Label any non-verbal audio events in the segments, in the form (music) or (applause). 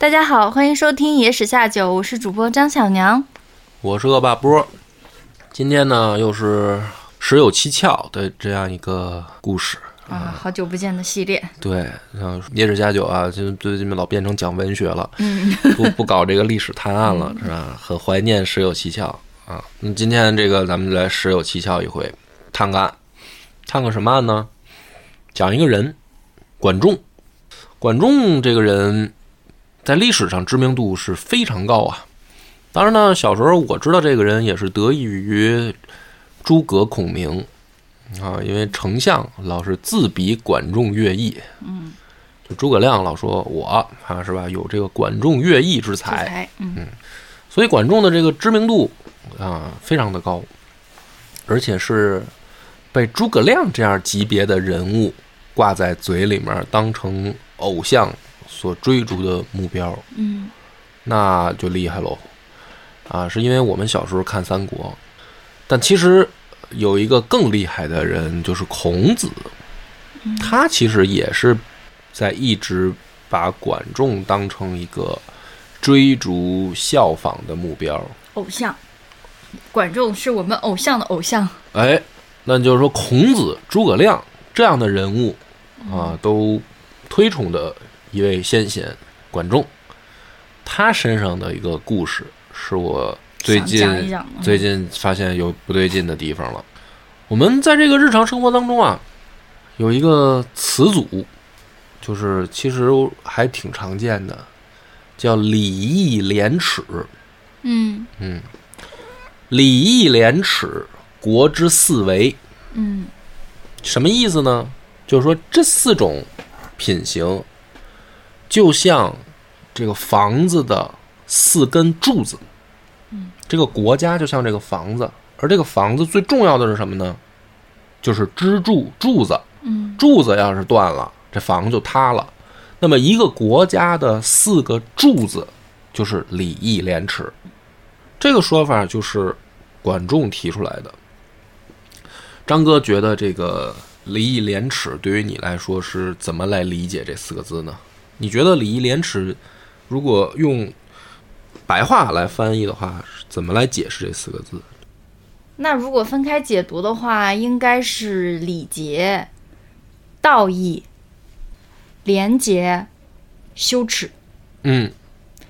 大家好，欢迎收听《野史下酒》，我是主播张小娘。我是恶霸波。今天呢，又是十有七窍的这样一个故事。啊，好久不见的系列，对，像野史下酒啊，就最近老变成讲文学了，嗯，不不搞这个历史探案了，是吧？很怀念十有七窍啊。那今天这个咱们就来十有七窍一回，探个案，探个什么案呢？讲一个人，管仲。管仲这个人，在历史上知名度是非常高啊。当然呢，小时候我知道这个人也是得益于诸葛孔明。啊，因为丞相老是自比管仲乐毅，嗯，就诸葛亮老说我啊是吧，有这个管仲乐毅之才，才，嗯，所以管仲的这个知名度啊非常的高，而且是被诸葛亮这样级别的人物挂在嘴里面，当成偶像所追逐的目标，嗯，那就厉害喽，啊，是因为我们小时候看三国，但其实。有一个更厉害的人，就是孔子，他其实也是在一直把管仲当成一个追逐效仿的目标，偶像。管仲是我们偶像的偶像。哎，那就是说，孔子、诸葛亮这样的人物啊，都推崇的一位先贤管仲，他身上的一个故事是我。最近最近发现有不对劲的地方了。我们在这个日常生活当中啊，有一个词组，就是其实还挺常见的，叫礼义廉耻。嗯嗯，礼义廉耻，国之四维。嗯，什么意思呢？就是说这四种品行，就像这个房子的四根柱子。这个国家就像这个房子，而这个房子最重要的是什么呢？就是支柱柱子。嗯，柱子要是断了，这房子就塌了。那么一个国家的四个柱子就是礼义廉耻。这个说法就是管仲提出来的。张哥觉得这个礼义廉耻对于你来说是怎么来理解这四个字呢？你觉得礼义廉耻如果用？白话来翻译的话，怎么来解释这四个字？那如果分开解读的话，应该是礼节、道义、廉洁、羞耻。嗯，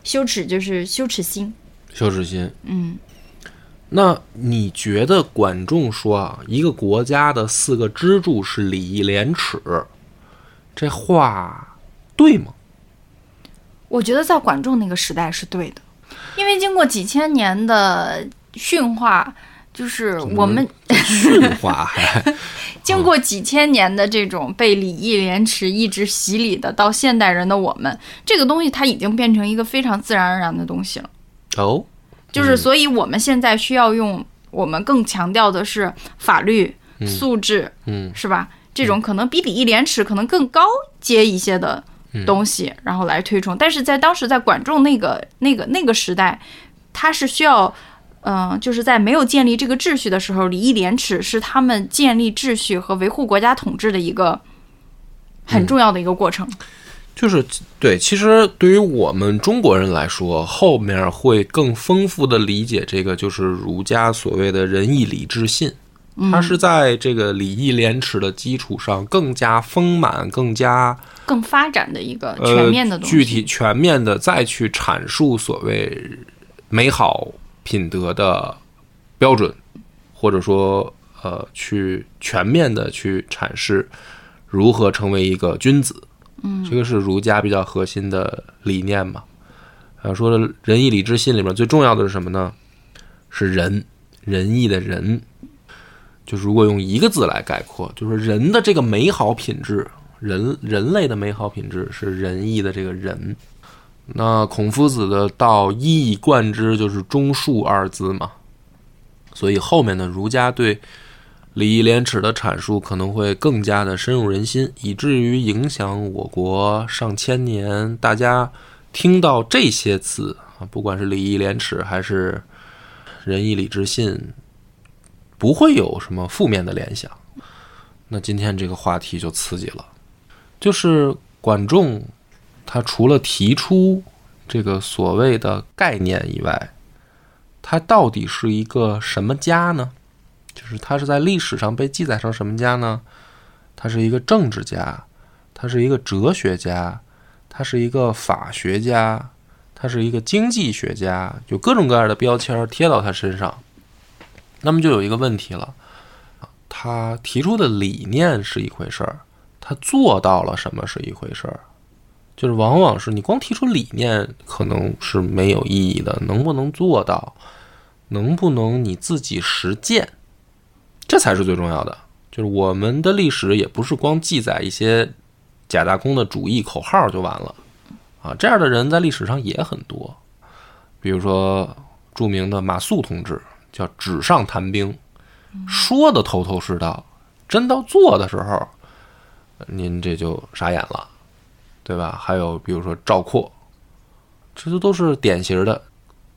羞耻就是羞耻心。羞耻心。嗯，那你觉得管仲说啊，一个国家的四个支柱是礼义廉耻，这话对吗？我觉得在管仲那个时代是对的。因为经过几千年的驯化，就是我们驯化，(laughs) 经过几千年的这种被礼义廉耻一直洗礼的，到现代人的我们，这个东西它已经变成一个非常自然而然的东西了。哦，就是所以我们现在需要用我们更强调的是法律素质，嗯，是吧？这种可能比礼义廉耻可能更高阶一些的。东西，然后来推崇，但是在当时在管仲那个那个那个时代，他是需要，嗯，就是在没有建立这个秩序的时候，礼义廉耻是他们建立秩序和维护国家统治的一个很重要的一个过程。就是对，其实对于我们中国人来说，后面会更丰富的理解这个，就是儒家所谓的仁义礼智信。它是在这个礼义廉耻的基础上更加丰满、更加更发展的一个全面的东西，具体全面的再去阐述所谓美好品德的标准，或者说呃，去全面的去阐释如何成为一个君子。嗯，这个是儒家比较核心的理念嘛。呃，说仁义礼智信里面最重要的是什么呢？是仁，仁义的仁。就是如果用一个字来概括，就是人的这个美好品质，人人类的美好品质是仁义的这个人。那孔夫子的道一以贯之，就是忠恕二字嘛。所以后面的儒家对礼义廉耻的阐述可能会更加的深入人心，以至于影响我国上千年。大家听到这些词啊，不管是礼义廉耻还是仁义礼智信。不会有什么负面的联想，那今天这个话题就刺激了，就是管仲，他除了提出这个所谓的概念以外，他到底是一个什么家呢？就是他是在历史上被记载成什么家呢？他是一个政治家，他是一个哲学家，他是一个法学家，他是一个经济学家，就各种各样的标签贴到他身上。那么就有一个问题了，他提出的理念是一回事儿，他做到了什么是一回事儿。就是往往是你光提出理念可能是没有意义的，能不能做到，能不能你自己实践，这才是最重要的。就是我们的历史也不是光记载一些假大空的主义口号就完了啊，这样的人在历史上也很多，比如说著名的马谡同志，叫纸上谈兵，说的头头是道，真到做的时候，您这就傻眼了。对吧？还有比如说赵括，这都都是典型的，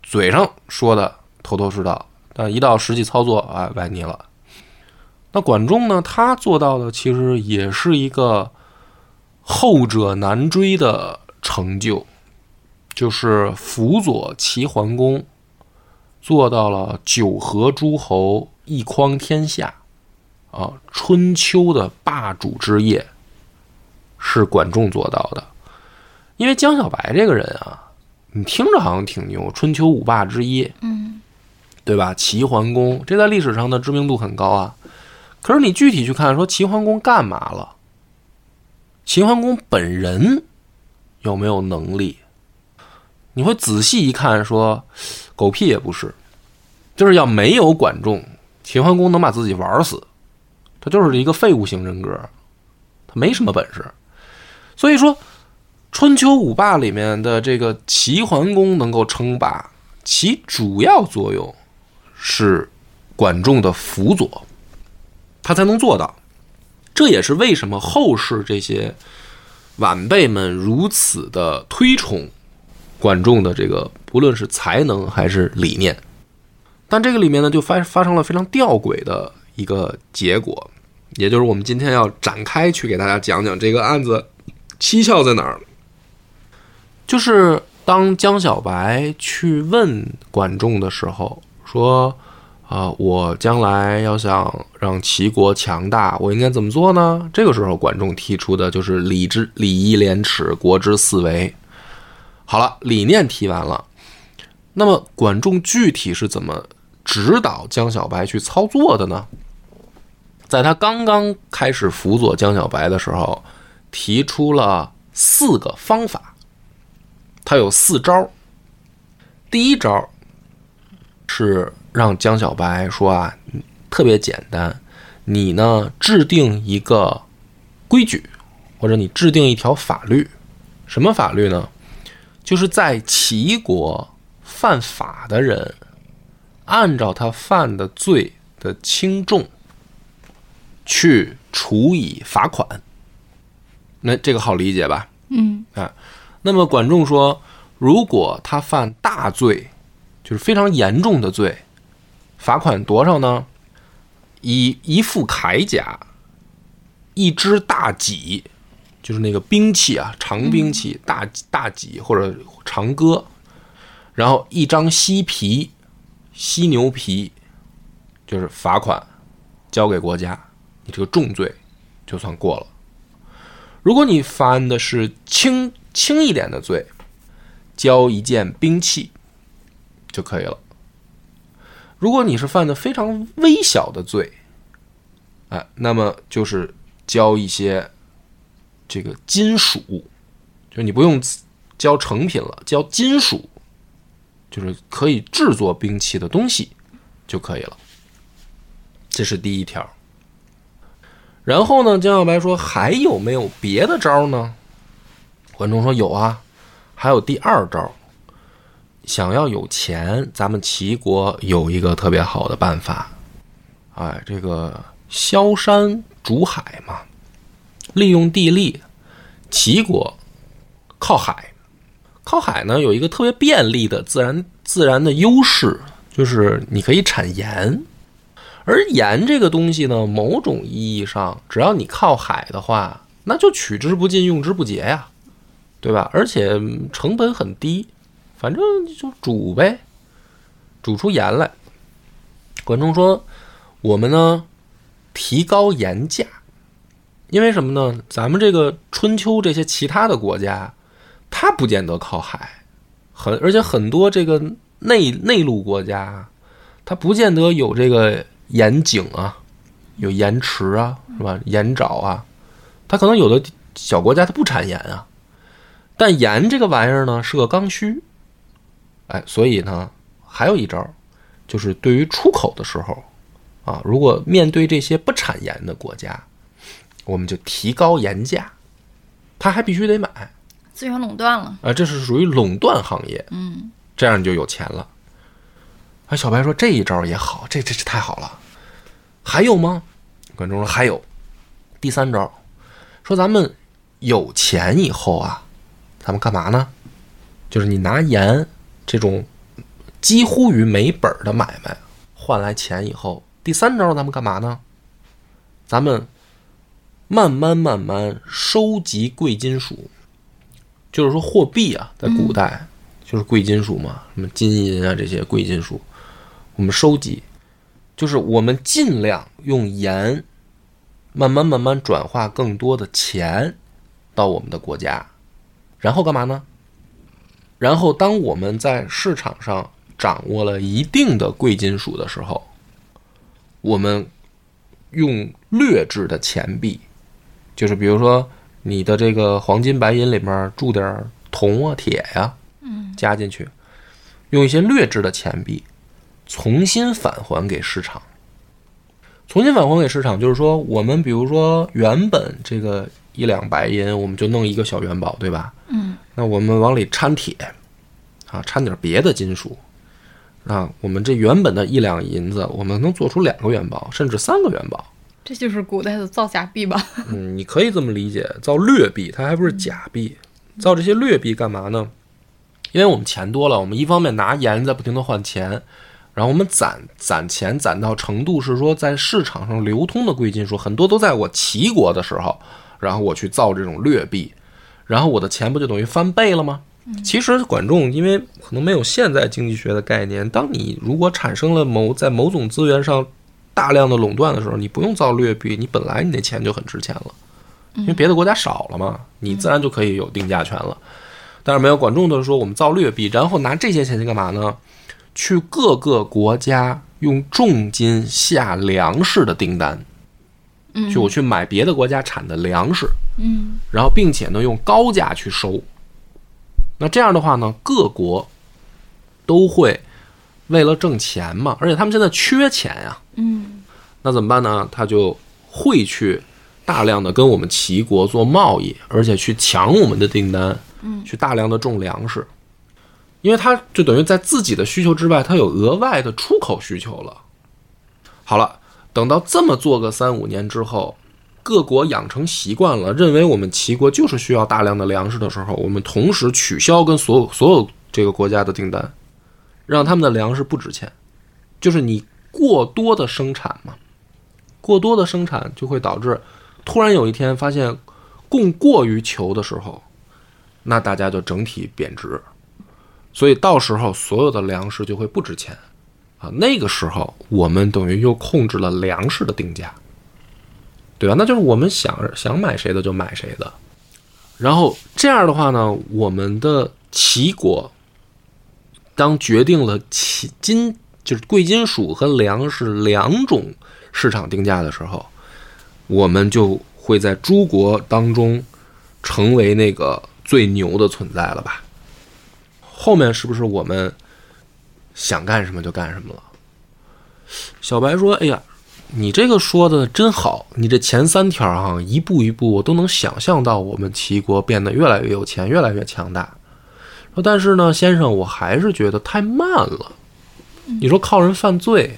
嘴上说的头头是道，但一到实际操作啊，歪腻了。那管仲呢？他做到的其实也是一个后者难追的成就，就是辅佐齐桓公，做到了九合诸侯，一匡天下，啊，春秋的霸主之业。是管仲做到的，因为江小白这个人啊，你听着好像挺牛，春秋五霸之一，嗯，对吧？齐桓公这在历史上的知名度很高啊。可是你具体去看，说齐桓公干嘛了？齐桓公本人有没有能力？你会仔细一看，说狗屁也不是，就是要没有管仲，齐桓公能把自己玩死，他就是一个废物型人格，他没什么本事。所以说，春秋五霸里面的这个齐桓公能够称霸，其主要作用是管仲的辅佐，他才能做到。这也是为什么后世这些晚辈们如此的推崇管仲的这个，不论是才能还是理念。但这个里面呢，就发发生了非常吊诡的一个结果，也就是我们今天要展开去给大家讲讲这个案子。蹊跷在哪儿？就是当江小白去问管仲的时候，说：“啊，我将来要想让齐国强大，我应该怎么做呢？”这个时候，管仲提出的就是“礼之礼义廉耻，国之四维”。好了，理念提完了，那么管仲具体是怎么指导江小白去操作的呢？在他刚刚开始辅佐江小白的时候。提出了四个方法，他有四招。第一招是让江小白说啊，特别简单，你呢制定一个规矩，或者你制定一条法律。什么法律呢？就是在齐国犯法的人，按照他犯的罪的轻重去处以罚款。那这个好理解吧？嗯，啊，那么管仲说，如果他犯大罪，就是非常严重的罪，罚款多少呢？以一副铠甲，一只大戟，就是那个兵器啊，长兵器，大大戟或者长戈，然后一张犀皮，犀牛皮，就是罚款，交给国家，你这个重罪就算过了。如果你犯的是轻轻一点的罪，交一件兵器就可以了。如果你是犯的非常微小的罪，哎，那么就是交一些这个金属，就你不用交成品了，交金属，就是可以制作兵器的东西就可以了。这是第一条。然后呢？江小白说：“还有没有别的招呢？”管仲说：“有啊，还有第二招。想要有钱，咱们齐国有一个特别好的办法。哎，这个萧山竹海嘛，利用地利。齐国靠海，靠海呢有一个特别便利的自然自然的优势，就是你可以产盐。”而盐这个东西呢，某种意义上，只要你靠海的话，那就取之不尽，用之不竭呀，对吧？而且成本很低，反正就煮呗，煮出盐来。管仲说：“我们呢，提高盐价，因为什么呢？咱们这个春秋这些其他的国家，它不见得靠海，很而且很多这个内内陆国家，它不见得有这个盐井啊，有盐池啊，是吧？盐沼啊，它可能有的小国家它不产盐啊。但盐这个玩意儿呢，是个刚需，哎，所以呢，还有一招。”就是对于出口的时候，啊，如果面对这些不产盐的国家，我们就提高盐价，他还必须得买，资源垄断了啊，这是属于垄断行业，嗯，这样你就有钱了。啊，小白说这一招也好，这这这太好了。还有吗？观众说还有，第三招，说咱们有钱以后啊，咱们干嘛呢？就是你拿盐这种。几乎于没本的买卖，换来钱以后，第三招咱们干嘛呢？咱们慢慢慢慢收集贵金属，就是说货币啊，在古代就是贵金属嘛，什么金银啊这些贵金属，我们收集，就是我们尽量用盐，慢慢慢慢转化更多的钱到我们的国家，然后干嘛呢？然后当我们在市场上。掌握了一定的贵金属的时候，我们用劣质的钱币，就是比如说你的这个黄金白银里面注点铜啊、铁呀，嗯，加进去，用一些劣质的钱币重新返还给市场。重新返还给市场，就是说我们比如说原本这个一两白银，我们就弄一个小元宝，对吧？嗯，那我们往里掺铁啊，掺点别的金属。啊，我们这原本的一两银子，我们能做出两个元宝，甚至三个元宝。这就是古代的造假币吧？(laughs) 嗯，你可以这么理解，造劣币，它还不是假币。造这些劣币干嘛呢？因为我们钱多了，我们一方面拿盐在不停的换钱，然后我们攒攒钱攒到程度是说，在市场上流通的贵金属很多都在我齐国的时候，然后我去造这种劣币，然后我的钱不就等于翻倍了吗？其实管仲因为可能没有现在经济学的概念，当你如果产生了某在某种资源上大量的垄断的时候，你不用造劣币，你本来你那钱就很值钱了，因为别的国家少了嘛，你自然就可以有定价权了。但是没有管仲的说，我们造劣币，然后拿这些钱去干嘛呢？去各个国家用重金下粮食的订单，就我去买别的国家产的粮食，嗯，然后并且呢用高价去收。那这样的话呢，各国都会为了挣钱嘛，而且他们现在缺钱呀。嗯，那怎么办呢？他就会去大量的跟我们齐国做贸易，而且去抢我们的订单，嗯，去大量的种粮食，因为他就等于在自己的需求之外，他有额外的出口需求了。好了，等到这么做个三五年之后。各国养成习惯了，认为我们齐国就是需要大量的粮食的时候，我们同时取消跟所有所有这个国家的订单，让他们的粮食不值钱。就是你过多的生产嘛，过多的生产就会导致突然有一天发现供过于求的时候，那大家就整体贬值，所以到时候所有的粮食就会不值钱啊。那个时候我们等于又控制了粮食的定价。对吧？那就是我们想想买谁的就买谁的，然后这样的话呢，我们的齐国当决定了其金就是贵金属和粮食两种市场定价的时候，我们就会在诸国当中成为那个最牛的存在了吧？后面是不是我们想干什么就干什么了？小白说：“哎呀。”你这个说的真好，你这前三条哈，一步一步我都能想象到我们齐国变得越来越有钱，越来越强大。说但是呢，先生，我还是觉得太慢了。你说靠人犯罪，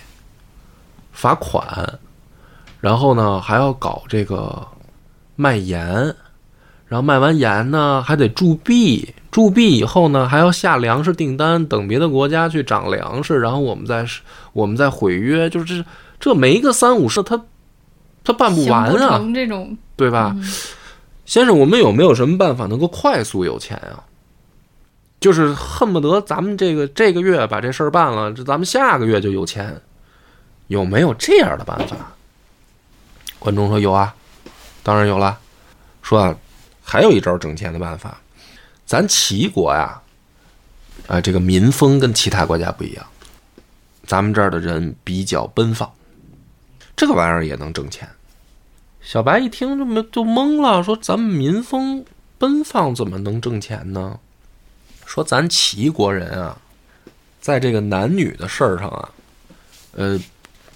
罚款，然后呢还要搞这个卖盐，然后卖完盐呢还得铸币，铸币以后呢还要下粮食订单，等别的国家去涨粮食，然后我们再我们再毁约，就是这。这没个三五十，他他办不完啊！这种对吧，先生，我们有没有什么办法能够快速有钱啊？就是恨不得咱们这个这个月把这事儿办了，这咱们下个月就有钱，有没有这样的办法？观众说有啊，当然有了。说啊，还有一招挣钱的办法，咱齐国呀，啊，这个民风跟其他国家不一样，咱们这儿的人比较奔放，这个玩意儿也能挣钱。小白一听就没就懵了，说咱们民风奔放怎么能挣钱呢？说咱齐国人啊，在这个男女的事儿上啊，呃，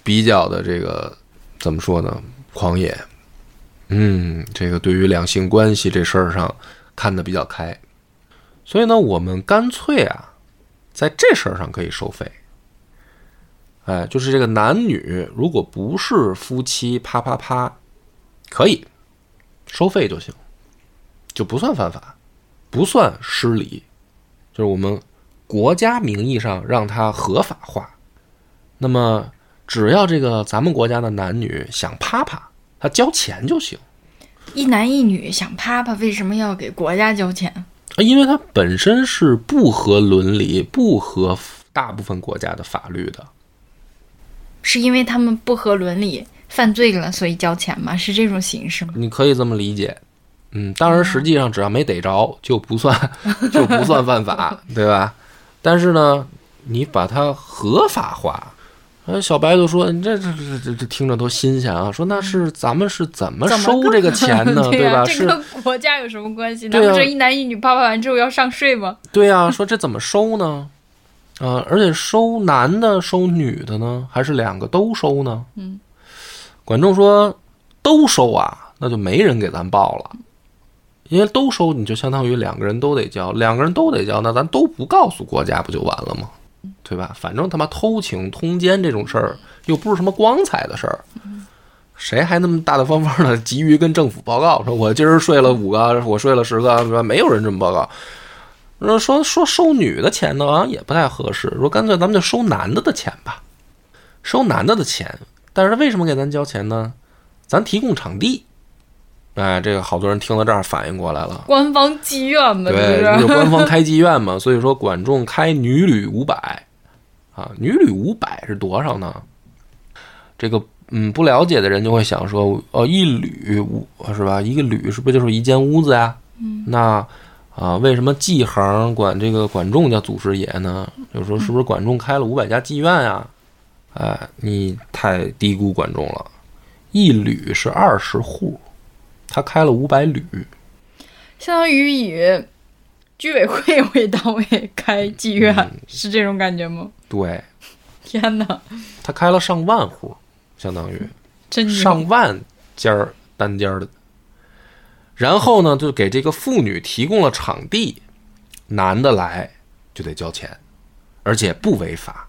比较的这个怎么说呢？狂野，嗯，这个对于两性关系这事儿上看得比较开，所以呢，我们干脆啊，在这事儿上可以收费。哎，就是这个男女如果不是夫妻，啪啪啪，可以收费就行，就不算犯法，不算失礼。就是我们国家名义上让它合法化，那么只要这个咱们国家的男女想啪啪，他交钱就行。一男一女想啪啪，为什么要给国家交钱？因为它本身是不合伦理、不合大部分国家的法律的。是因为他们不合伦理、犯罪了，所以交钱吗？是这种形式吗？你可以这么理解。嗯，当然，实际上只要没逮着，就不算 (laughs) 就不算犯法，对吧？但是呢，你把它合法化，呃，小白就说：“你这这这这这听着都新鲜啊！”说那是咱们是怎么收这个钱呢？(laughs) 对吧？这个国家有什么关系？难不这一男一女啪啪完之后要上税吗？对呀，说这怎么收呢？啊，而且收男的收女的呢，还是两个都收呢？嗯，管仲说都收啊，那就没人给咱报了。因为都收，你就相当于两个人都得交，两个人都得交，那咱都不告诉国家，不就完了吗？对吧？反正他妈偷情通奸这种事儿又不是什么光彩的事儿，谁还那么大大方方的急于跟政府报告，说我今儿睡了五个，我睡了十个，是吧？没有人这么报告。说说收女的钱呢，好像也不太合适。说干脆咱们就收男的的钱吧，收男的的钱。但是他为什么给咱交钱呢？咱提供场地。哎，这个好多人听到这儿反应过来了，官方妓院嘛，对，就官方开妓院嘛，(laughs) 所以说管仲开女旅五百，啊，女旅五百是多少呢？这个嗯，不了解的人就会想说，哦，一旅五是吧？一个旅是不是就是一间屋子呀？嗯，那啊，为什么季行管这个管仲叫祖师爷呢？就说是不是管仲开了五百家妓院呀？哎，你太低估管仲了，一旅是二十户。他开了五百旅，相当于以居委会为单位开妓院，是这种感觉吗？对，天哪！他开了上万户，相当于上万间儿单间的。然后呢，就给这个妇女提供了场地，男的来就得交钱，而且不违法。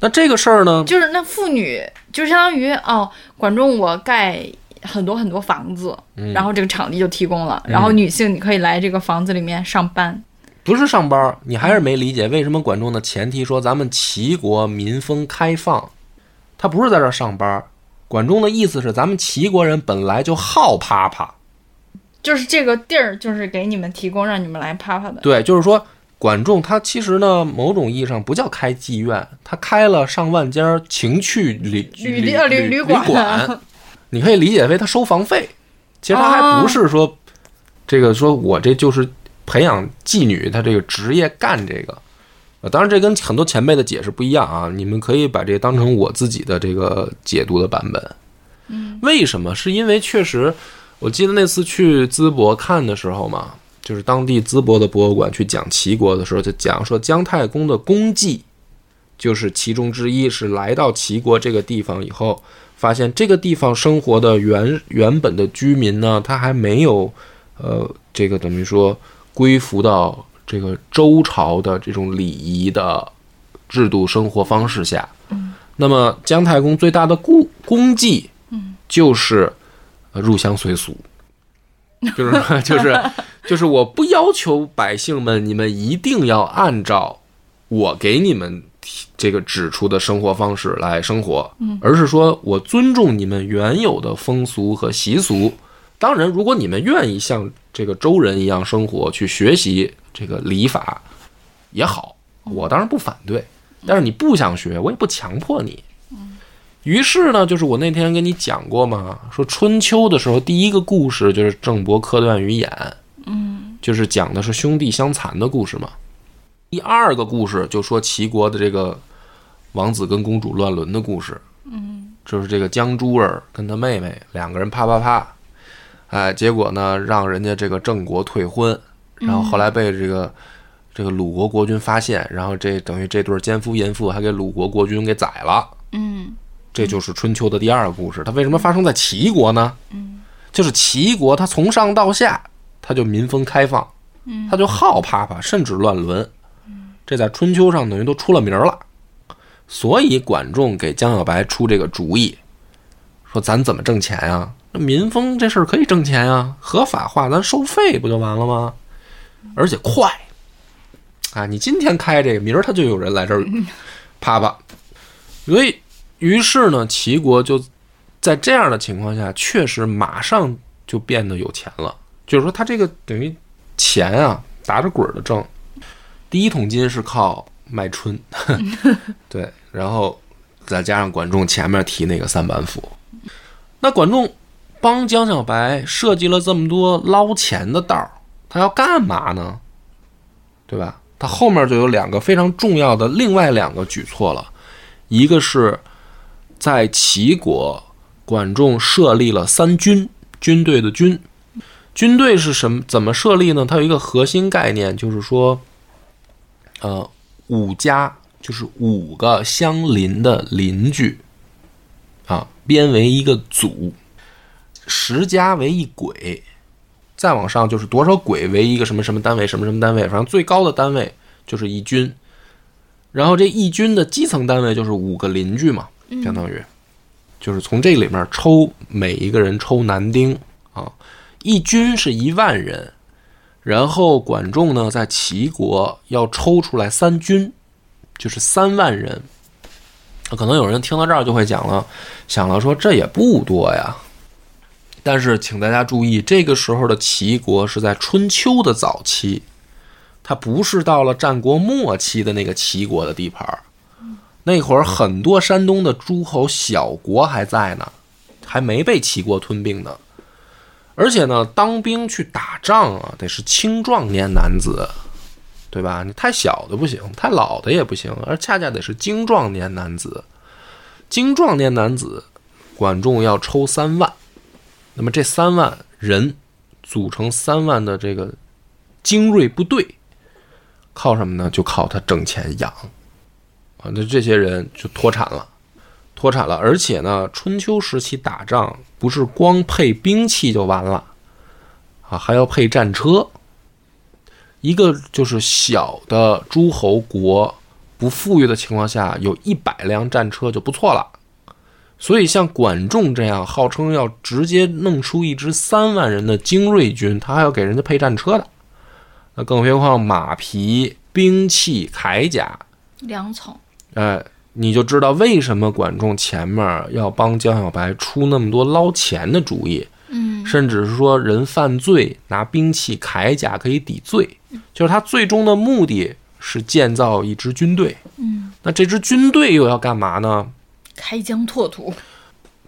那这个事儿呢，就是那妇女就相当于哦，管仲我盖。很多很多房子，然后这个场地就提供了，然后女性你可以来这个房子里面上班，不是上班，你还是没理解为什么管仲的前提说咱们齐国民风开放，他不是在这上班，管仲的意思是咱们齐国人本来就好啪啪，就是这个地儿就是给你们提供让你们来啪啪的，对，就是说管仲他其实呢某种意义上不叫开妓院，他开了上万家情趣旅旅旅旅馆。你可以理解为他收房费，其实他还不是说这个说我这就是培养妓女，他这个职业干这个。呃，当然这跟很多前辈的解释不一样啊，你们可以把这当成我自己的这个解读的版本。嗯，为什么？是因为确实，我记得那次去淄博看的时候嘛，就是当地淄博的博物馆去讲齐国的时候，就讲说姜太公的功绩就是其中之一，是来到齐国这个地方以后。发现这个地方生活的原原本的居民呢，他还没有，呃，这个等于说归服到这个周朝的这种礼仪的制度生活方式下。嗯。那么姜太公最大的功功绩，嗯，就是入乡随俗，就是 (laughs) 就是就是我不要求百姓们你们一定要按照我给你们。这个指出的生活方式来生活，而是说我尊重你们原有的风俗和习俗，当然，如果你们愿意像这个周人一样生活，去学习这个礼法也好，我当然不反对。但是你不想学，我也不强迫你。于是呢，就是我那天跟你讲过嘛，说春秋的时候，第一个故事就是郑伯克段于闫，嗯就是讲的是兄弟相残的故事嘛。第二个故事就说齐国的这个王子跟公主乱伦的故事，嗯就是这个江珠儿跟他妹妹两个人啪啪啪，哎，结果呢让人家这个郑国退婚，然后后来被这个这个鲁国国君发现，然后这等于这对奸夫淫妇还给鲁国国君给宰了。嗯这就是春秋的第二个故事。它为什么发生在齐国呢？嗯，就是齐国，它从上到下，它就民风开放，嗯它就好啪啪，甚至乱伦。这在春秋上等于都出了名了。所以管仲给江小白出这个主意，说咱怎么挣钱呀？那民风这事儿可以挣钱呀，合法化，咱收费不就完了吗？而且快啊！你今天开这个，明儿他就有人来这儿啪啪。所以，于是呢，齐国就在这样的情况下，确实马上就变得有钱了。就是说，他这个等于钱啊，打着滚儿的挣。第一桶金是靠卖春，(laughs) 对，然后再加上管仲前面提那个三板斧，那管仲帮江小白设计了这么多捞钱的道儿，他要干嘛呢？对吧？他后面就有两个非常重要的另外两个举措了，一个是在齐国，管仲设立了三军，军队的军，军队是什么？怎么设立呢？它有一个核心概念，就是说，呃，五家就是五个相邻的邻居啊，编为一个组，十家为一轨，再往上就是多少轨为一个什么什么单位，什么什么单位，反正最高的单位就是一军。然后这一军的基层单位就是五个邻居嘛，相当于，就是从这里面抽每一个人抽男丁啊，一军是一万人，然后管仲呢在齐国要抽出来三军，就是三万人。可能有人听到这儿就会讲了，想了说这也不多呀。但是请大家注意，这个时候的齐国是在春秋的早期，它不是到了战国末期的那个齐国的地盘儿。那会儿很多山东的诸侯小国还在呢，还没被齐国吞并呢。而且呢，当兵去打仗啊，得是青壮年男子，对吧？你太小的不行，太老的也不行，而恰恰得是精壮年男子。精壮年男子，管仲要抽三万，那么这三万人组成三万的这个精锐部队，靠什么呢？就靠他挣钱养啊。那这些人就脱产了，脱产了。而且呢，春秋时期打仗不是光配兵器就完了啊，还要配战车。一个就是小的诸侯国不富裕的情况下，有一百辆战车就不错了。所以像管仲这样号称要直接弄出一支三万人的精锐军，他还要给人家配战车的。那更何况马匹、兵器、铠甲，粮草，哎，你就知道为什么管仲前面要帮江小白出那么多捞钱的主意。嗯甚至是说人犯罪拿兵器铠甲可以抵罪，就是他最终的目的是建造一支军队。嗯，那这支军队又要干嘛呢？开疆拓土，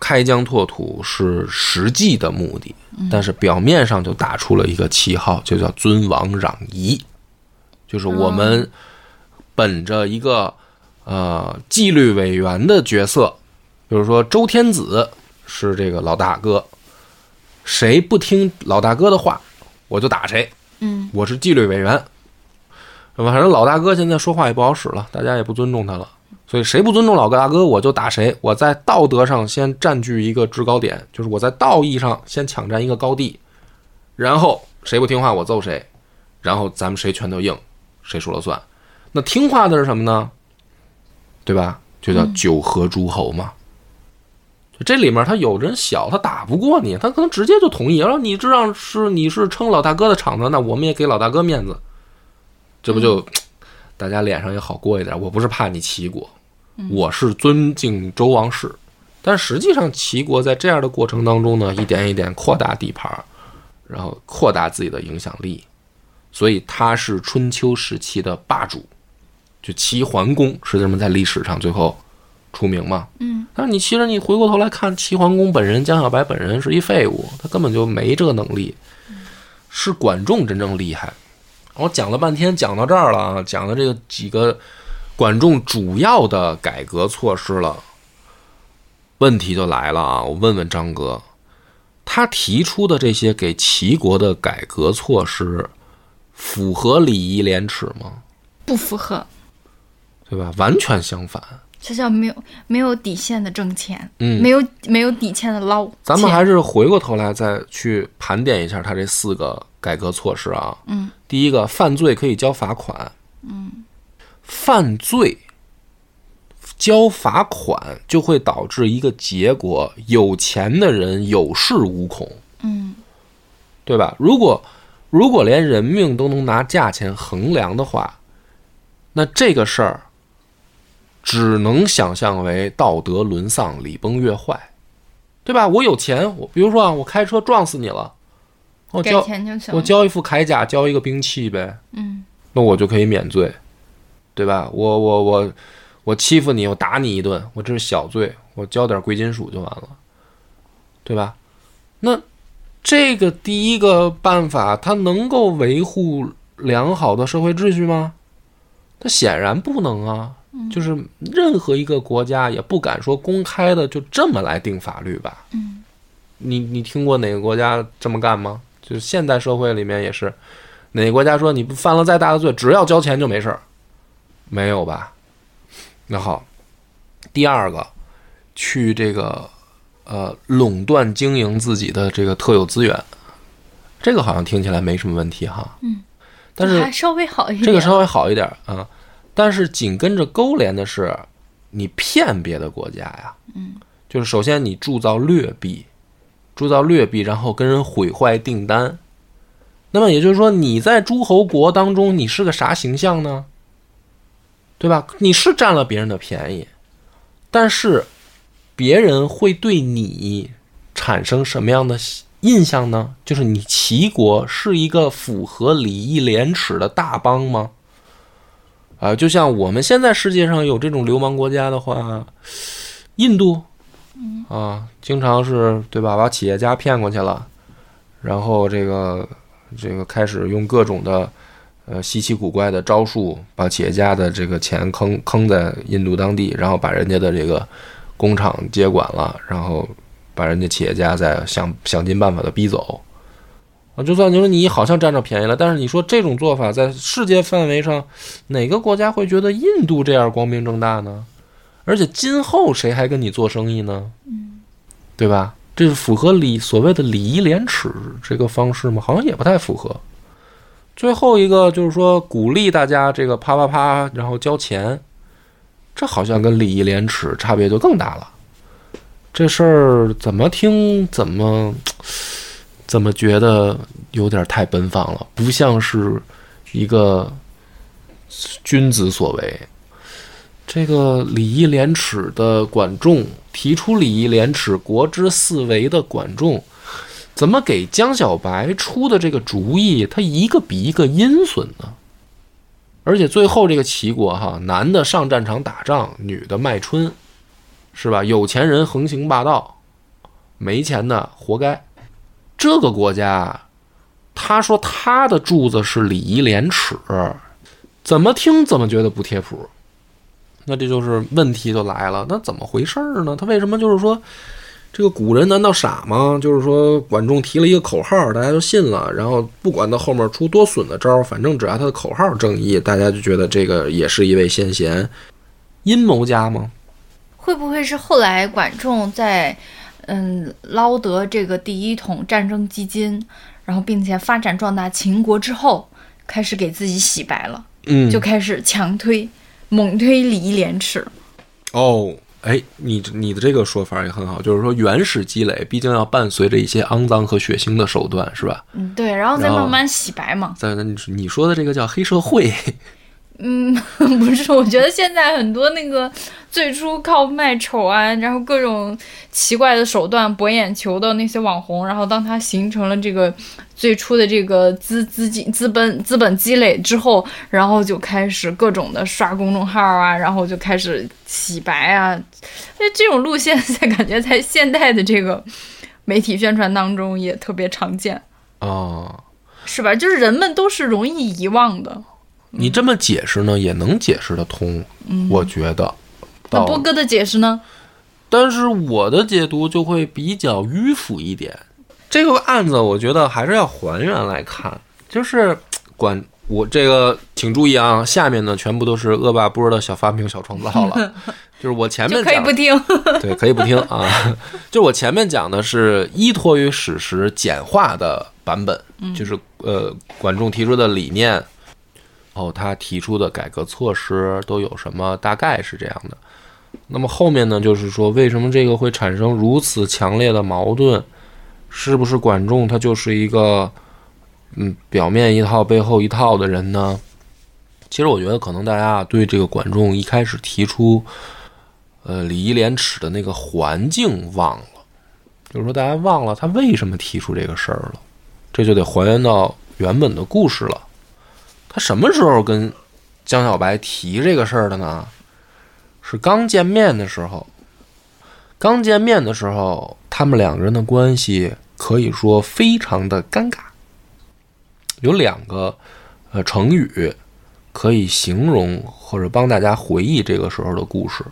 开疆拓土是实际的目的，但是表面上就打出了一个旗号，就叫尊王攘夷，就是我们本着一个呃纪律委员的角色，比如说周天子是这个老大哥，谁不听老大哥的话，我就打谁，嗯我是纪律委员。反正老大哥现在说话也不好使了，大家也不尊重他了。所以谁不尊重老大哥，我就打谁。我在道德上先占据一个制高点，就是我在道义上先抢占一个高地，然后谁不听话我揍谁，然后咱们谁拳头硬，谁说了算。那听话的是什么呢？对吧？就叫九合诸侯嘛。就这里面他有人小，他打不过你，他可能直接就同意，然后你知道是你是撑老大哥的场子，那我们也给老大哥面子，这不就、(tsk) 大家脸上也好过一点。我不是怕你齐国，我是尊敬周王室，但实际上，齐国在这样的过程当中呢，一点一点扩大地盘，然后扩大自己的影响力，所以他是春秋时期的霸主。就齐桓公是这么在历史上最后出名嘛？嗯，但是你其实你回过头来看，齐桓公本人江小白本人是一废物，他根本就没这个能力，是管仲真正厉害。我讲了半天，讲到这儿了啊，讲的这个几个管仲主要的改革措施了。问题就来了啊！我问问张哥，他提出的这些给齐国的改革措施，符合礼义廉耻吗？不符合，对吧？完全相反。这叫没有没有底线的挣钱，嗯没有没有底线的捞。咱们还是回过头来再去盘点一下他这四个改革措施啊。嗯，第一个，犯罪可以交罚款。嗯，犯罪交罚款就会导致一个结果：有钱的人有恃无恐，嗯对吧？如果如果连人命都能拿价钱衡量的话，那这个事儿只能想象为道德沦丧、礼崩乐坏，对吧？我有钱，我比如说啊，我开车撞死你了，我交钱就行。我交一副铠甲，交一个兵器呗，嗯那我就可以免罪，对吧？我我我我欺负你，我打你一顿，我这是小罪，我交点贵金属就完了，对吧？那这个第一个办法，它能够维护良好的社会秩序吗？它显然不能啊。就是任何一个国家也不敢说公开的就这么来定法律吧。嗯，你你听过哪个国家这么干吗？就是现代社会里面也是，哪个国家说你不犯了再大的罪，只要交钱就没事儿？没有吧？那好，第二个，去这个呃垄断经营自己的这个特有资源，这个好像听起来没什么问题哈。嗯，但是还稍微好一点。这个稍微好一点啊，但是紧跟着勾连的是，你骗别的国家呀，嗯，就是首先你铸造劣币，铸造劣币，然后跟人毁坏订单，那么也就是说你在诸侯国当中你是个啥形象呢？对吧？你是占了别人的便宜，但是别人会对你产生什么样的印象呢？就是你齐国是一个符合礼义廉耻的大邦吗？啊、就像我们现在世界上有这种流氓国家的话，印度，啊，经常是对吧？把企业家骗过去了，然后这个这个开始用各种的呃稀奇古怪的招数，把企业家的这个钱坑坑在印度当地，然后把人家的这个工厂接管了，然后把人家企业家再想想尽办法的逼走。啊，就算你说你好像占着便宜了，但是你说这种做法在世界范围上，哪个国家会觉得印度这样光明正大呢？而且今后谁还跟你做生意呢？嗯，对吧？这是符合礼所谓的礼仪廉耻这个方式吗？好像也不太符合。最后一个就是说鼓励大家这个啪啪啪，然后交钱，这好像跟礼仪廉耻差别就更大了。这事儿怎么听怎么怎么觉得有点太奔放了，不像是一个君子所为。这个礼义廉耻的管仲提出礼义廉耻、国之四维的管仲，怎么给江小白出的这个主意，他一个比一个阴损呢？而且最后这个齐国哈，男的上战场打仗，女的卖春，是吧？有钱人横行霸道，没钱的活该。这个国家，他说他的柱子是礼义廉耻，怎么听怎么觉得不贴谱。那这就是问题就来了，那怎么回事儿呢？他为什么就是说，这个古人难道傻吗？就是说，管仲提了一个口号，大家就信了，然后不管他后面出多损的招儿，反正只要他的口号正义，大家就觉得这个也是一位先贤，阴谋家吗？会不会是后来管仲在嗯捞得这个第一桶战争基金，然后并且发展壮大秦国之后，开始给自己洗白了，嗯就开始强推、猛推礼义廉耻。哦，哎，你你的这个说法也很好，就是说原始积累毕竟要伴随着一些肮脏和血腥的手段，是吧？嗯，对，然后再慢慢洗白嘛。再那你你说的这个叫黑社会，嗯，(laughs) 不是，我觉得现在很多那个最初靠卖丑啊，然后各种奇怪的手段博眼球的那些网红，然后当他形成了这个最初的这个资资金资本资本积累之后，然后就开始各种的刷公众号啊，然后就开始洗白啊，那这种路线在感觉在现代的这个媒体宣传当中也特别常见，啊。是吧？就是人们都是容易遗忘的。你这么解释呢，也能解释得通，我觉得。波哥的解释呢？但是我的解读就会比较迂腐一点。这个案子，我觉得还是要还原来看，就是管我这个，请注意啊，下面呢全部都是恶霸波的小发明、小创造了。(laughs) 就是我前面可以讲不听。(laughs) 对，可以不听啊。就我前面讲的是依托于史实简化的版本，就是呃，管仲提出的理念，然后，他提出的改革措施都有什么，大概是这样的。那么后面呢，就是说为什么这个会产生如此强烈的矛盾？是不是管仲他就是一个嗯表面一套背后一套的人呢？其实我觉得可能大家对这个管仲一开始提出呃礼义廉耻的那个环境忘了，就是说大家忘了他为什么提出这个事儿了，这就得还原到原本的故事了。他什么时候跟江小白提这个事儿的呢？是刚见面的时候。刚见面的时候，他们两个人的关系可以说非常的尴尬。有两个呃成语可以形容或者帮大家回忆这个时候的故事，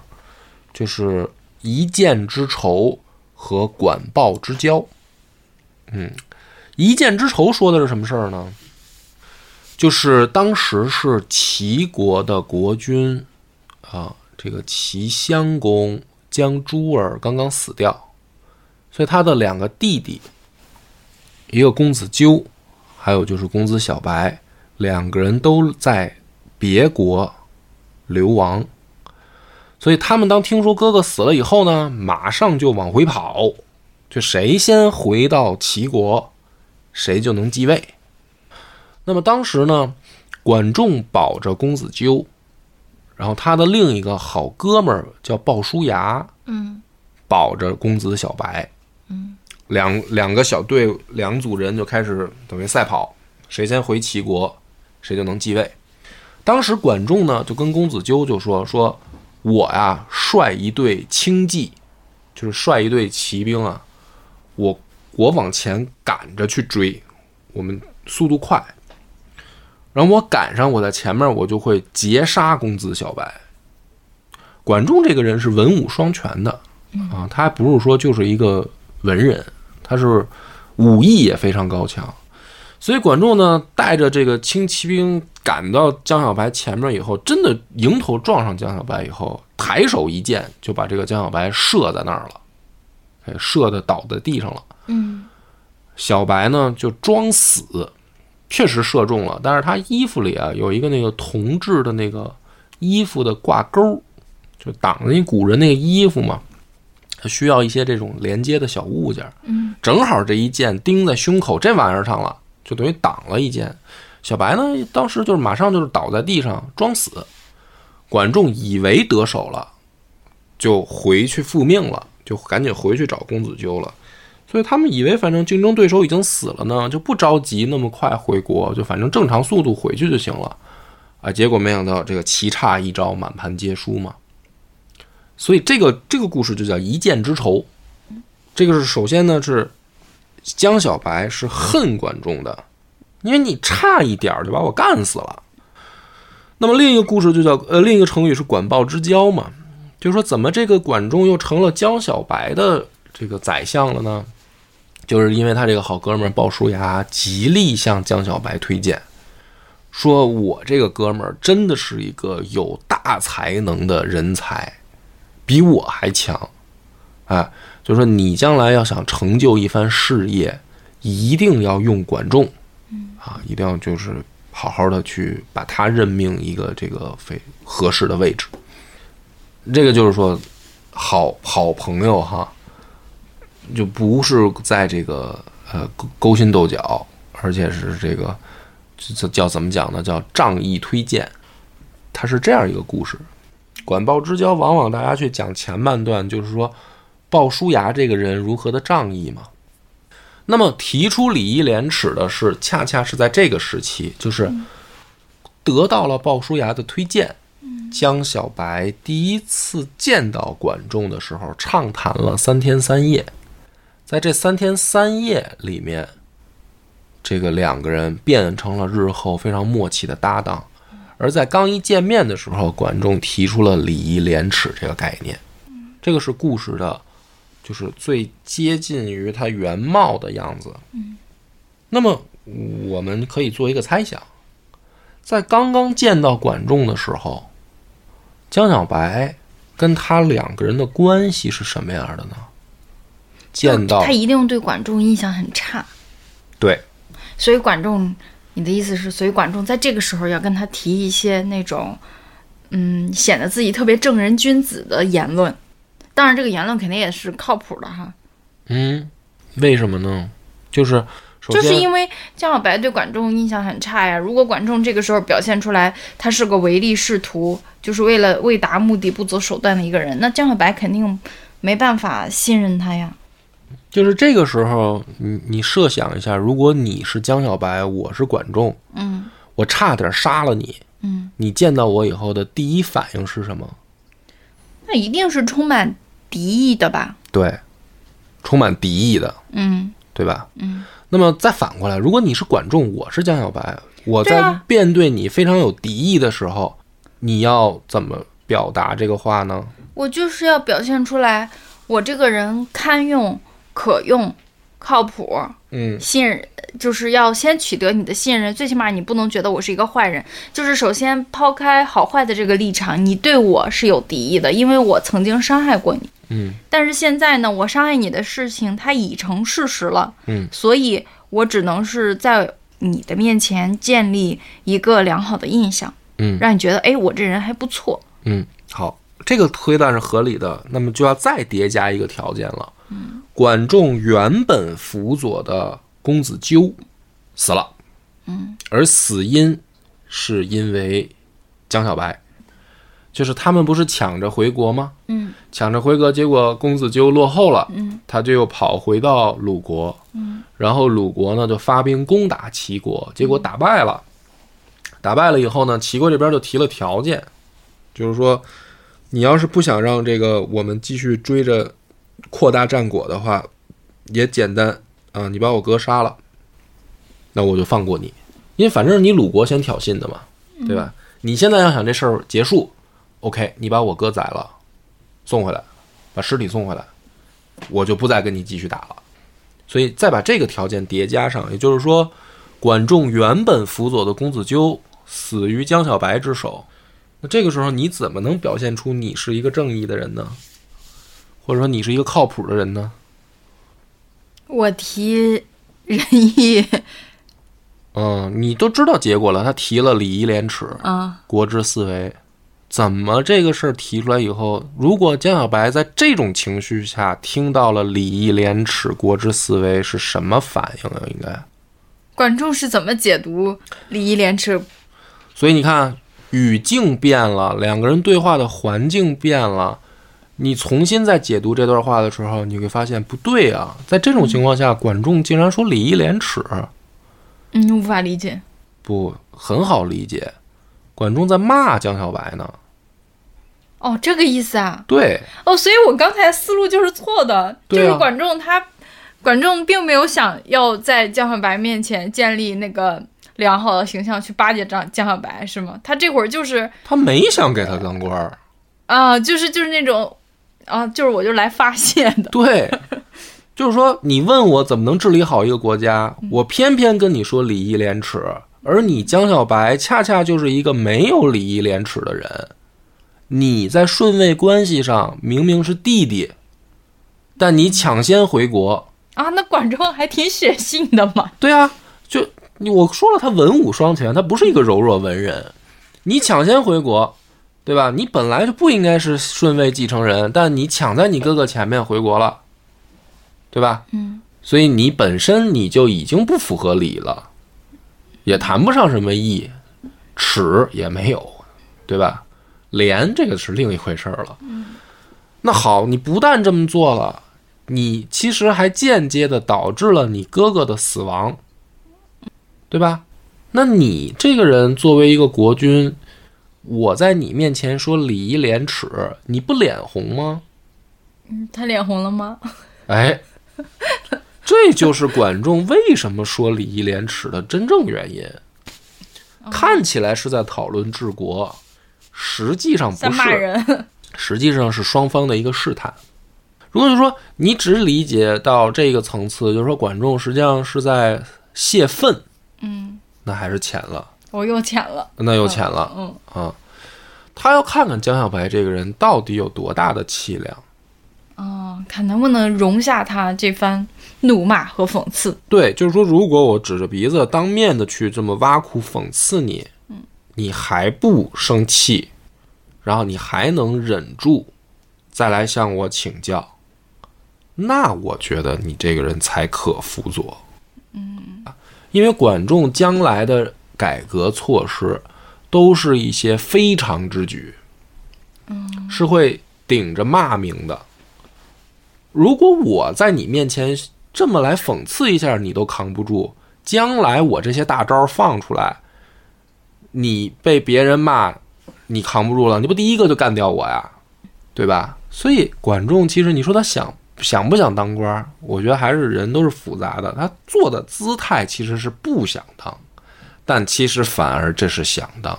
就是一箭之仇和管鲍之交。嗯，一箭之仇说的是什么事儿呢？就是当时是齐国的国君啊，这个齐襄公将朱儿刚刚死掉，所以他的两个弟弟，一个公子纠，还有就是公子小白，两个人都在别国流亡，所以他们当听说哥哥死了以后呢，马上就往回跑，就谁先回到齐国，谁就能继位。那么当时呢，管仲保着公子纠，然后他的另一个好哥们儿叫鲍叔牙，嗯。保着公子小白，嗯，两两个小队两组人就开始等于赛跑，谁先回齐国，谁就能继位。当时管仲呢就跟公子纠就说说，我呀率一队轻骑，就是率一队骑兵啊，我我往前赶着去追，我们速度快，然后我赶上我在前面，我就会截杀公子小白。管仲这个人是文武双全的啊，他还不是说就是一个文人，他是武艺也非常高强。所以管仲呢，带着这个轻骑兵赶到江小白前面以后，真的迎头撞上江小白以后，抬手一箭就把这个江小白射在那儿了，哎，射的倒在地上了。嗯小白呢就装死，确实射中了，但是他衣服里啊有一个那个铜制的那个衣服的挂钩，就挡着你古人那个衣服嘛，他需要一些这种连接的小物件，嗯，正好这一箭钉在胸口这玩意儿上了，就等于挡了一箭。小白呢当时就是马上就是倒在地上装死，管仲以为得手了，就回去复命了，就赶紧回去找公子纠了。所以他们以为反正竞争对手已经死了呢，就不着急那么快回国，就反正正常速度回去就行了。啊，结果没想到这个棋差一招，满盘皆输嘛。所以这个这个故事就叫一箭之仇。这个是首先呢是江小白是恨管仲的，因为你差一点就把我干死了。那么另一个故事就叫呃另一个成语是管鲍之交嘛，就是说怎么这个管仲又成了江小白的这个宰相了呢？就是因为他这个好哥们儿鲍叔牙极力向江小白推荐，说我这个哥们儿真的是一个有大才能的人才，比我还强，哎，就说你将来要想成就一番事业，一定要用管仲，啊，一定要就是好好的去把他任命一个这个非合适的位置。这个就是说，好好朋友哈，就不是在这个呃勾勾心斗角，而且是这个这这叫怎么讲呢？叫仗义推荐，它是这样一个故事。管鲍之交往往大家去讲前半段，就是说鲍叔牙这个人如何的仗义嘛。那么提出礼义廉耻的是，恰恰是在这个时期，就是得到了鲍叔牙的推荐。江小白第一次见到管仲的时候，畅谈了三天三夜。在这三天三夜里面，这个两个人变成了日后非常默契的搭档。而在刚一见面的时候，管仲提出了礼义廉耻这个概念。这个是故事的，就是最接近于它原貌的样子。那么我们可以做一个猜想，在刚刚见到管仲的时候，江小白跟他两个人的关系是什么样的呢？见到他一定对管仲印象很差，对，所以管仲，你的意思是，所以管仲在这个时候要跟他提一些那种，嗯，显得自己特别正人君子的言论。当然，这个言论肯定也是靠谱的哈。嗯，为什么呢？就是就是因为江小白对管仲印象很差呀。如果管仲这个时候表现出来他是个唯利是图，就是为了为达目的不择手段的一个人，那江小白肯定没办法信任他呀。就是这个时候，你你设想一下，如果你是江小白，我是管仲，嗯我差点杀了你，嗯，你见到我以后的第一反应是什么？那一定是充满敌意的吧？对，充满敌意的，嗯对吧？嗯。那么再反过来，如果你是管仲，我是江小白，我在面对你非常有敌意的时候，你要怎么表达这个话呢？我就是要表现出来，我这个人堪用、可用、靠谱、嗯信任，就是要先取得你的信任。最起码你不能觉得我是一个坏人。就是首先抛开好坏的这个立场，你对我是有敌意的，因为我曾经伤害过你。嗯但是现在呢，我伤害你的事情它已成事实了，嗯，所以我只能是在你的面前建立一个良好的印象，嗯让你觉得，哎，我这人还不错。嗯，好，这个推断是合理的，那么就要再叠加一个条件了。嗯，管仲原本辅佐的公子纠死了，嗯，而死因是因为江小白，就是他们不是抢着回国吗？嗯。抢着回国，结果公子纠落后了，嗯。他就又跑回到鲁国，嗯。然后鲁国呢就发兵攻打齐国，结果打败了。打败了以后呢，齐国这边就提了条件，就是说，你要是不想让这个我们继续追着扩大战果的话，也简单啊，你把我哥杀了，那我就放过你，因为反正你鲁国先挑衅的嘛，对吧？你现在要想这事儿结束，OK，你把我哥宰了，送回来，把尸体送回来，我就不再跟你继续打了。所以再把这个条件叠加上，也就是说，管仲原本辅佐的公子纠死于江小白之手，那这个时候你怎么能表现出你是一个正义的人呢？或者说你是一个靠谱的人呢？我提仁义，嗯，你都知道结果了，他提了礼义廉耻，嗯，国之四维，怎么这个事儿提出来以后，如果江小白在这种情绪下听到了礼义廉耻、国之四维，是什么反应啊？应该，观众是怎么解读礼义廉耻？所以你看，语境变了，两个人对话的环境变了，你重新再解读这段话的时候，你会发现不对啊！在这种情况下，管仲竟然说礼义廉耻，嗯，无法理解。不很好理解，管仲在骂江小白呢。哦，这个意思啊。对，哦，所以我刚才思路就是错的，啊就是管仲他，管仲并没有想要在江小白面前建立那个良好的形象去巴结江江小白，是吗？他这会儿就是他没想给他当官儿。啊，就是就是那种啊，就是我就来发泄的。对，(laughs) 就是说，你问我怎么能治理好一个国家，我偏偏跟你说礼义廉耻，而你江小白恰恰就是一个没有礼义廉耻的人。你在顺位关系上明明是弟弟，但你抢先回国，啊，那管仲还挺血性的嘛。对啊，就你我说了，他文武双全，他不是一个柔弱文人。你抢先回国，对吧？你本来就不应该是顺位继承人，但你抢在你哥哥前面回国了，对吧？嗯，所以你本身你就已经不符合礼了，也谈不上什么义，耻也没有，对吧？廉这个是另一回事儿了。那好，你不但这么做了，你其实还间接的导致了你哥哥的死亡，对吧？那你这个人作为一个国君，我在你面前说礼义廉耻，你不脸红吗？嗯，他脸红了吗？哎，这就是管仲为什么说礼义廉耻的真正原因。看起来是在讨论治国，实际上不是，人。实际上是双方的一个试探。如果就说你只理解到这个层次，就是说管仲实际上是在泄愤，嗯，那还是浅了，我又浅了。那又浅了。嗯啊，他要看看江小白这个人到底有多大的气量。哦，看能不能容下他这番怒骂和讽刺。对，就是说，如果我指着鼻子当面的去这么挖苦讽刺你，你还不生气，然后你还能忍住，再来向我请教，那我觉得你这个人才可辅佐。嗯，因为管仲将来的改革措施都是一些非常之举，嗯，是会顶着骂名的。如果我在你面前这么来讽刺一下，你都扛不住，将来我这些大招放出来，你被别人骂，你扛不住了，你不第一个就干掉我呀，对吧？所以管仲其实你说他想想不想当官，我觉得还是人都是复杂的，他做的姿态其实是不想当，但其实反而这是想当。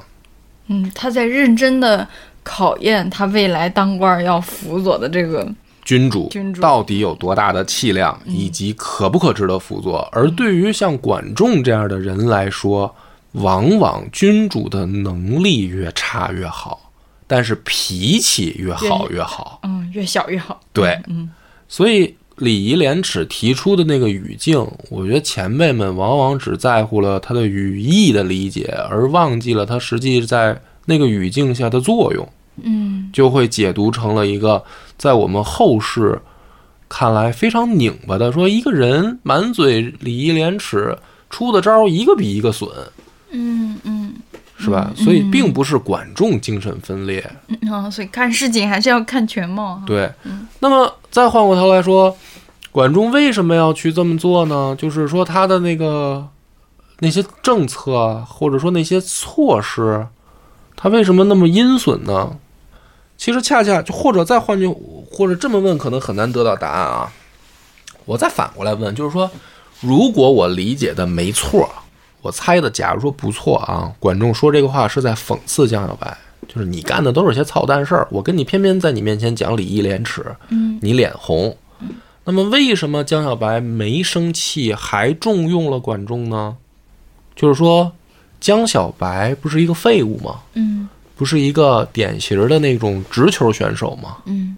嗯，他在认真的考验他未来当官儿要辅佐的这个。君主君主到底有多大的气量，以及可不可值得辅佐。而对于像管仲这样的人来说，往往君主的能力越差越好，但是脾气越好越好。嗯，越小越好。对，嗯，所以礼仪廉耻提出的那个语境，我觉得前辈们往往只在乎了他的语义的理解，而忘记了他实际在那个语境下的作用。嗯，就会解读成了一个在我们后世看来非常拧巴的，说一个人满嘴礼仪廉耻，出的招儿一个比一个损，嗯嗯是吧？所以并不是管仲精神分裂，嗯啊，所以看事情还是要看全貌哈。对。那么再换过头来说，管仲为什么要去这么做呢？就是说他的那个那些政策，或者说那些措施，他为什么那么阴损呢？其实恰恰就或者再换句，或者这么问，可能很难得到答案啊。我再反过来问，就是说，如果我理解的没错，我猜的，假如说不错啊，管仲说这个话是在讽刺江小白，就是你干的都是些操蛋事儿，我跟你偏偏在你面前讲礼义廉耻，嗯，你脸红。那么为什么江小白没生气，还重用了管仲呢？就是说，江小白不是一个废物吗？嗯不是一个典型的那种直球选手吗？嗯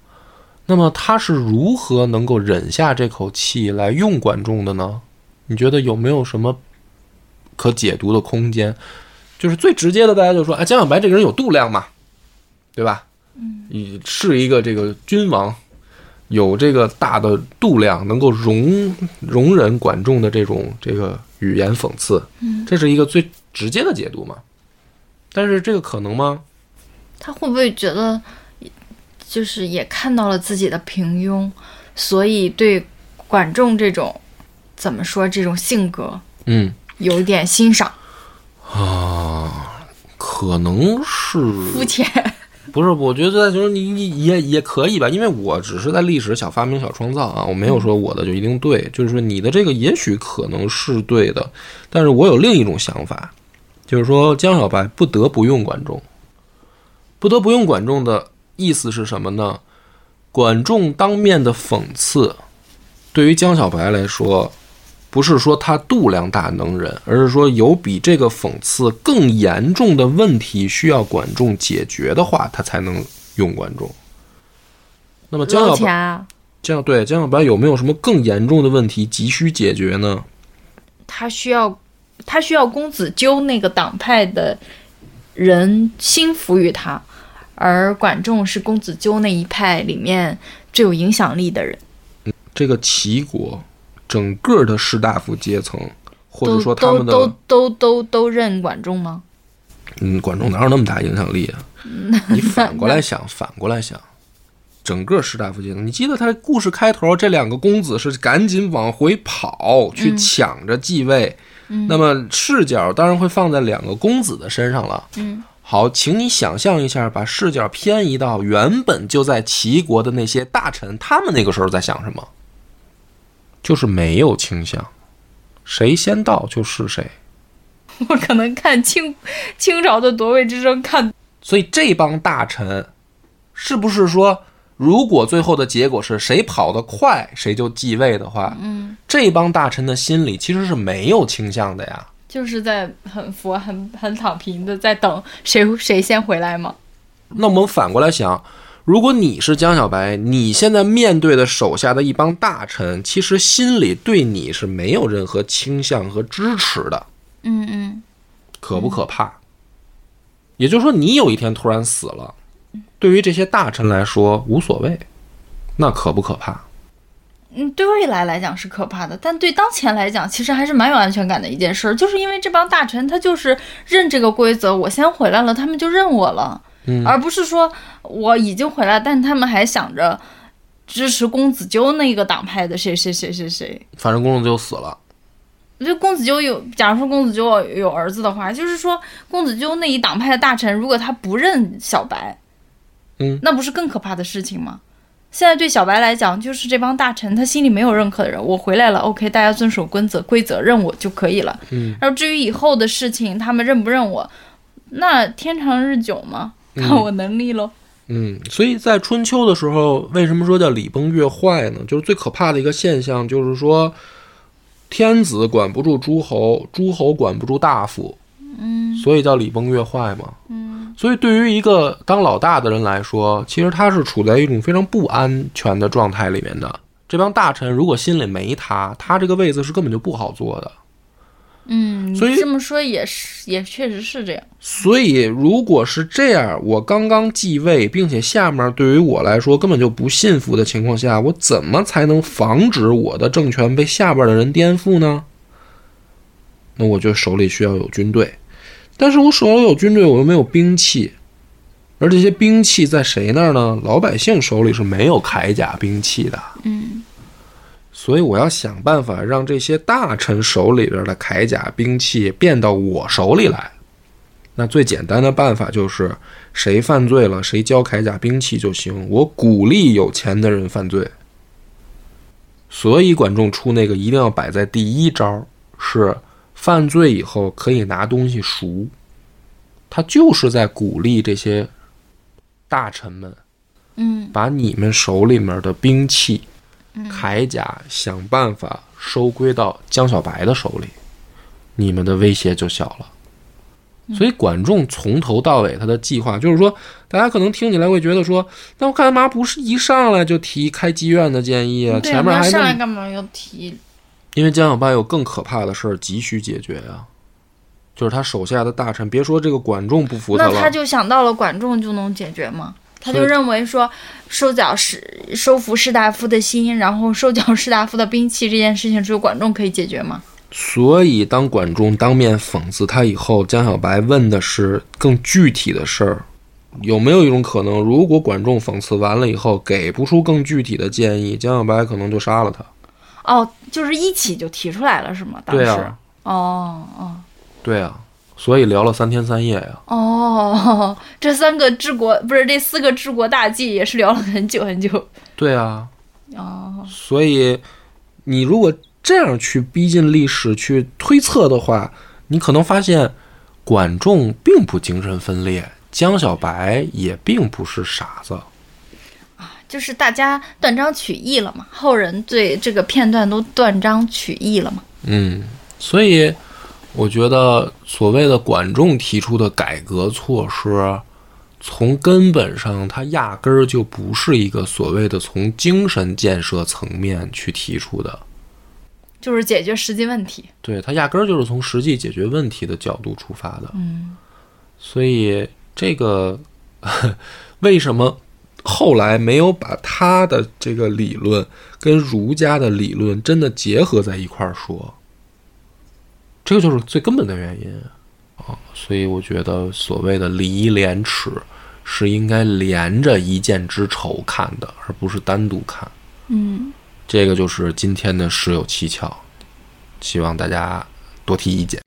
那么他是如何能够忍下这口气来用管仲的呢？你觉得有没有什么可解读的空间？就是最直接的，大家就说，哎，江小白这个人有度量嘛，对吧？嗯，你是一个这个君王，有这个大的度量，能够容容忍管仲的这种这个语言讽刺，嗯，这是一个最直接的解读嘛。但是这个可能吗？他会不会觉得，就是也看到了自己的平庸，所以对管仲这种怎么说这种性格嗯有一点欣赏、啊，可能是肤浅？(laughs) 不是，我觉得就是你你也也可以吧，因为我只是在历史小发明小创造啊，我没有说我的就一定对，就是说你的这个也许可能是对的，但是我有另一种想法，就是说江小白不得不用管仲，不得不用管仲的意思是什么呢？管仲当面的讽刺，对于江小白来说，不是说他度量大能忍，而是说有比这个讽刺更严重的问题需要管仲解决的话，他才能用管仲。那么江小白！江对江小白有没有什么更严重的问题急需解决呢？他需要他需要公子纠那个党派的人心服于他，而管仲是公子纠那一派里面最有影响力的人，这个齐国整个的士大夫阶层，或者说他们的都都都都都认管仲吗？嗯，管仲哪有那么大影响力啊？(laughs) 你反过来想，反过来想，整个士大夫阶层，你记得他故事开头这两个公子是赶紧往回跑去抢着继位，那么视角当然会放在两个公子的身上了。嗯，好，请你想象一下，把视角偏移到原本就在齐国的那些大臣，他们那个时候在想什么？就是没有倾向，谁先到就是谁。(laughs) 我可能看清清朝的夺位之争看，所以这帮大臣，是不是说，如果最后的结果是谁跑得快，谁就继位的话，嗯，这帮大臣的心里其实是没有倾向的呀。就是在很佛很很躺平的在等谁谁先回来吗？那我们反过来想，如果你是江小白，你现在面对的手下的一帮大臣，其实心里对你是没有任何倾向和支持的，嗯嗯，可不可怕？也就是说，你有一天突然死了，对于这些大臣来说无所谓，那可不可怕？嗯，对未来来讲是可怕的，但对当前来讲，其实还是蛮有安全感的一件事儿。就是因为这帮大臣他就是认这个规则，我先回来了，他们就认我了，嗯而不是说我已经回来，但他们还想着支持公子纠那个党派的谁谁谁谁谁。反正公子纠死了。我觉得公子纠有，假如说公子纠有儿子的话，就是说公子纠那一党派的大臣，如果他不认小白，嗯，那不是更可怕的事情吗？现在对小白来讲，就是这帮大臣他心里没有认可的人，我回来了，OK，大家遵守规则，规则认我就可以了。嗯，然后至于以后的事情，他们认不认我，那天长日久嘛，看我能力喽。嗯，所以在春秋的时候，为什么说叫礼崩乐坏呢？就是最可怕的一个现象，就是说天子管不住诸侯，诸侯管不住大夫，嗯所以叫礼崩乐坏嘛。嗯所以对于一个当老大的人来说，其实他是处在一种非常不安全的状态里面的。这帮大臣如果心里没他，他这个位子是根本就不好做的。嗯，所以这么说也是，也确实是这样。所以，如果是这样，我刚刚继位，并且下面对于我来说根本就不信服的情况下，我怎么才能防止我的政权被下边的人颠覆呢？那我就手里需要有军队，但是我手里有军队，我又没有兵器，而这些兵器在谁那儿呢？老百姓手里是没有铠甲兵器的。嗯所以我要想办法让这些大臣手里边的铠甲兵器变到我手里来。那最简单的办法就是，谁犯罪了，谁交铠甲兵器就行。我鼓励有钱的人犯罪。所以管仲出那个一定要摆在第一招，是犯罪以后可以拿东西赎。他就是在鼓励这些大臣们嗯把你们手里面的兵器、铠甲想办法收归到江小白的手里，你们的威胁就小了。所以管仲从头到尾他的计划就是说，大家可能听起来会觉得说，那我干嘛不是一上来就提开妓院的建议啊？前面还那上来，干嘛要提？因为江小白有更可怕的事儿急需解决呀、就是他手下的大臣，别说这个管仲不服他了，那他就想到了管仲就能解决吗？他就认为说收缴士收服士大夫的心，然后收缴士大夫的兵器这件事情，只有管仲可以解决吗？所以，当管仲当面讽刺他以后，江小白问的是更具体的事儿。有没有一种可能，如果管仲讽刺完了以后给不出更具体的建议，江小白可能就杀了他？哦，就是一起就提出来了是吗？当时，对啊，哦哦对啊，所以聊了三天三夜呀。哦，这三个治国不是这四个治国大计也是聊了很久很久。对啊，哦，所以你如果这样去逼近历史去推测的话，你可能发现管仲并不精神分裂，江小白也并不是傻子。就是大家断章取义了嘛，后人对这个片段都断章取义了嘛。嗯，所以我觉得所谓的管仲提出的改革措施，从根本上它压根儿就不是一个所谓的从精神建设层面去提出的，就是解决实际问题。对，它压根儿就是从实际解决问题的角度出发的。嗯所以这个为什么后来没有把他的这个理论跟儒家的理论真的结合在一块儿说？这个就是最根本的原因啊。所以我觉得所谓的礼义廉耻是应该连着一箭之仇看的，而不是单独看。嗯，这个就是今天的十有蹊跷，希望大家多提意见。